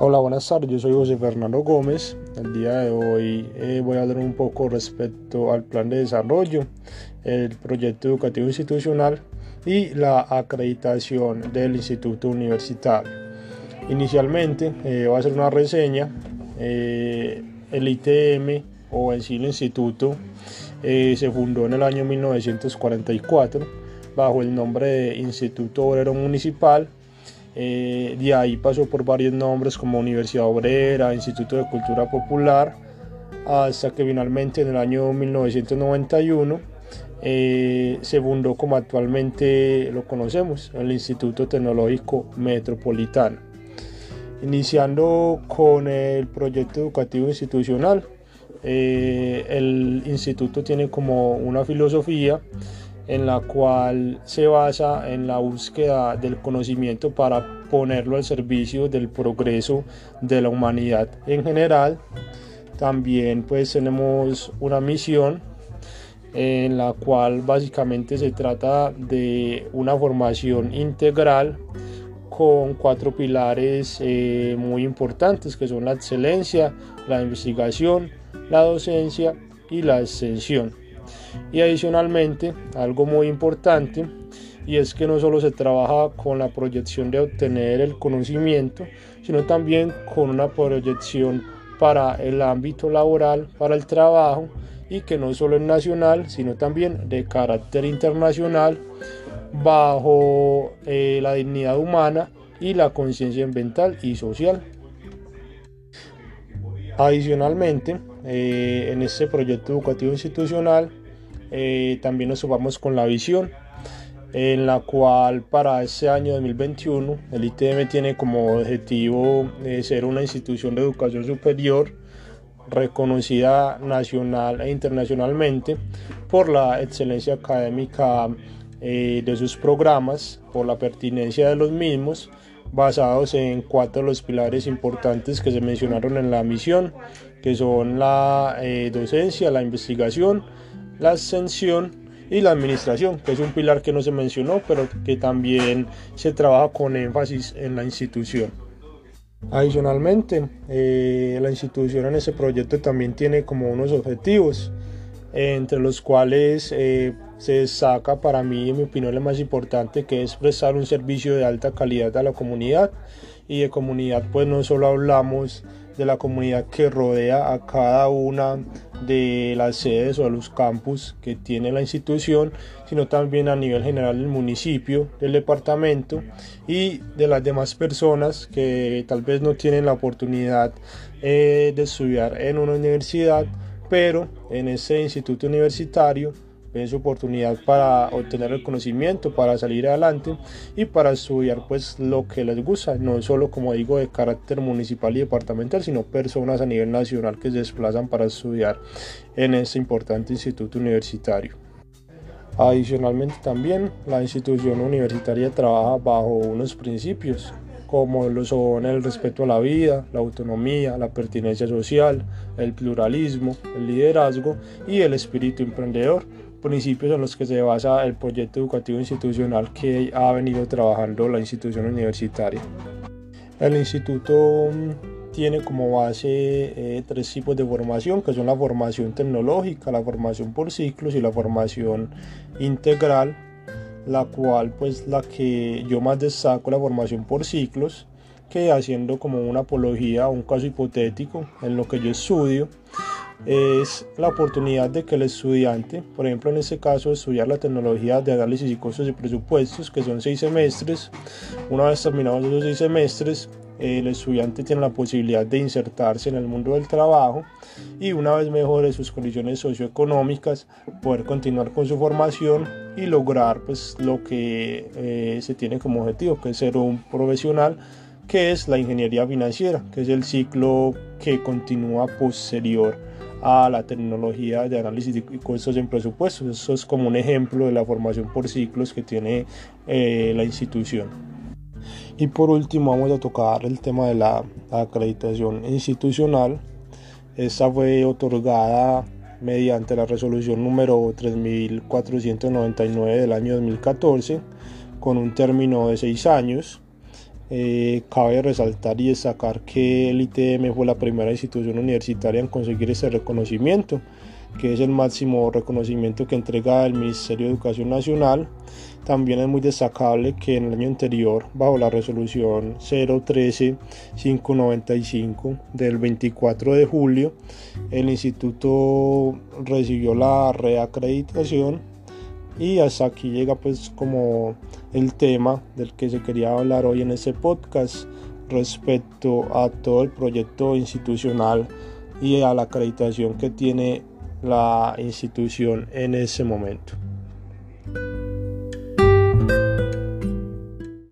Hola, buenas tardes. Yo soy José Fernando Gómez. El día de hoy eh, voy a hablar un poco respecto al plan de desarrollo, el proyecto educativo institucional y la acreditación del instituto universitario. Inicialmente eh, voy a hacer una reseña. Eh, el ITM o en el instituto se fundó en el año 1944 bajo el nombre de Instituto Obrero Municipal eh, de ahí pasó por varios nombres como Universidad Obrera, Instituto de Cultura Popular, hasta que finalmente en el año 1991 eh, se fundó como actualmente lo conocemos, el Instituto Tecnológico Metropolitano. Iniciando con el proyecto educativo institucional, eh, el instituto tiene como una filosofía en la cual se basa en la búsqueda del conocimiento para ponerlo al servicio del progreso de la humanidad en general. También pues tenemos una misión en la cual básicamente se trata de una formación integral con cuatro pilares eh, muy importantes que son la excelencia, la investigación, la docencia y la extensión. Y adicionalmente, algo muy importante, y es que no solo se trabaja con la proyección de obtener el conocimiento, sino también con una proyección para el ámbito laboral, para el trabajo, y que no solo es nacional, sino también de carácter internacional, bajo eh, la dignidad humana y la conciencia ambiental y social. Adicionalmente, eh, en este proyecto educativo institucional eh, también nos subamos con la visión en la cual para este año 2021 el ITM tiene como objetivo eh, ser una institución de educación superior reconocida nacional e internacionalmente por la excelencia académica eh, de sus programas, por la pertinencia de los mismos, basados en cuatro de los pilares importantes que se mencionaron en la misión, que son la docencia, la investigación, la ascensión y la administración, que es un pilar que no se mencionó, pero que también se trabaja con énfasis en la institución. Adicionalmente, eh, la institución en ese proyecto también tiene como unos objetivos, entre los cuales eh, se destaca para mí, en mi opinión, lo más importante, que es prestar un servicio de alta calidad a la comunidad. Y de comunidad, pues no solo hablamos de la comunidad que rodea a cada una de las sedes o los campus que tiene la institución, sino también a nivel general del municipio, del departamento y de las demás personas que tal vez no tienen la oportunidad eh, de estudiar en una universidad, pero en ese instituto universitario es oportunidad para obtener el conocimiento, para salir adelante y para estudiar pues lo que les gusta, no solo como digo de carácter municipal y departamental, sino personas a nivel nacional que se desplazan para estudiar en este importante instituto universitario. Adicionalmente también la institución universitaria trabaja bajo unos principios como lo son el respeto a la vida, la autonomía, la pertinencia social, el pluralismo, el liderazgo y el espíritu emprendedor principios en los que se basa el proyecto educativo institucional que ha venido trabajando la institución universitaria. El instituto mm, tiene como base eh, tres tipos de formación, que son la formación tecnológica, la formación por ciclos y la formación integral, la cual pues la que yo más destaco la formación por ciclos, que haciendo como una apología un caso hipotético en lo que yo estudio, es la oportunidad de que el estudiante, por ejemplo en este caso estudiar la tecnología de análisis y costos y presupuestos, que son seis semestres, una vez terminados esos seis semestres, el estudiante tiene la posibilidad de insertarse en el mundo del trabajo y una vez mejore sus condiciones socioeconómicas, poder continuar con su formación y lograr pues lo que eh, se tiene como objetivo, que es ser un profesional que es la ingeniería financiera, que es el ciclo que continúa posterior a la tecnología de análisis y costos en presupuestos. Eso es como un ejemplo de la formación por ciclos que tiene eh, la institución. Y por último vamos a tocar el tema de la acreditación institucional. Esta fue otorgada mediante la resolución número 3499 del año 2014 con un término de seis años Eh, cabe resaltar y destacar que el ITM fue la primera institución universitaria en conseguir ese reconocimiento, que es el máximo reconocimiento que entrega el Ministerio de Educación Nacional. También es muy destacable que en el año anterior, bajo la resolución 013-595 del 24 de julio, el instituto recibió la reacreditación y hasta aquí llega pues como el tema del que se quería hablar hoy en este podcast respecto a todo el proyecto institucional y a la acreditación que tiene la institución en ese momento.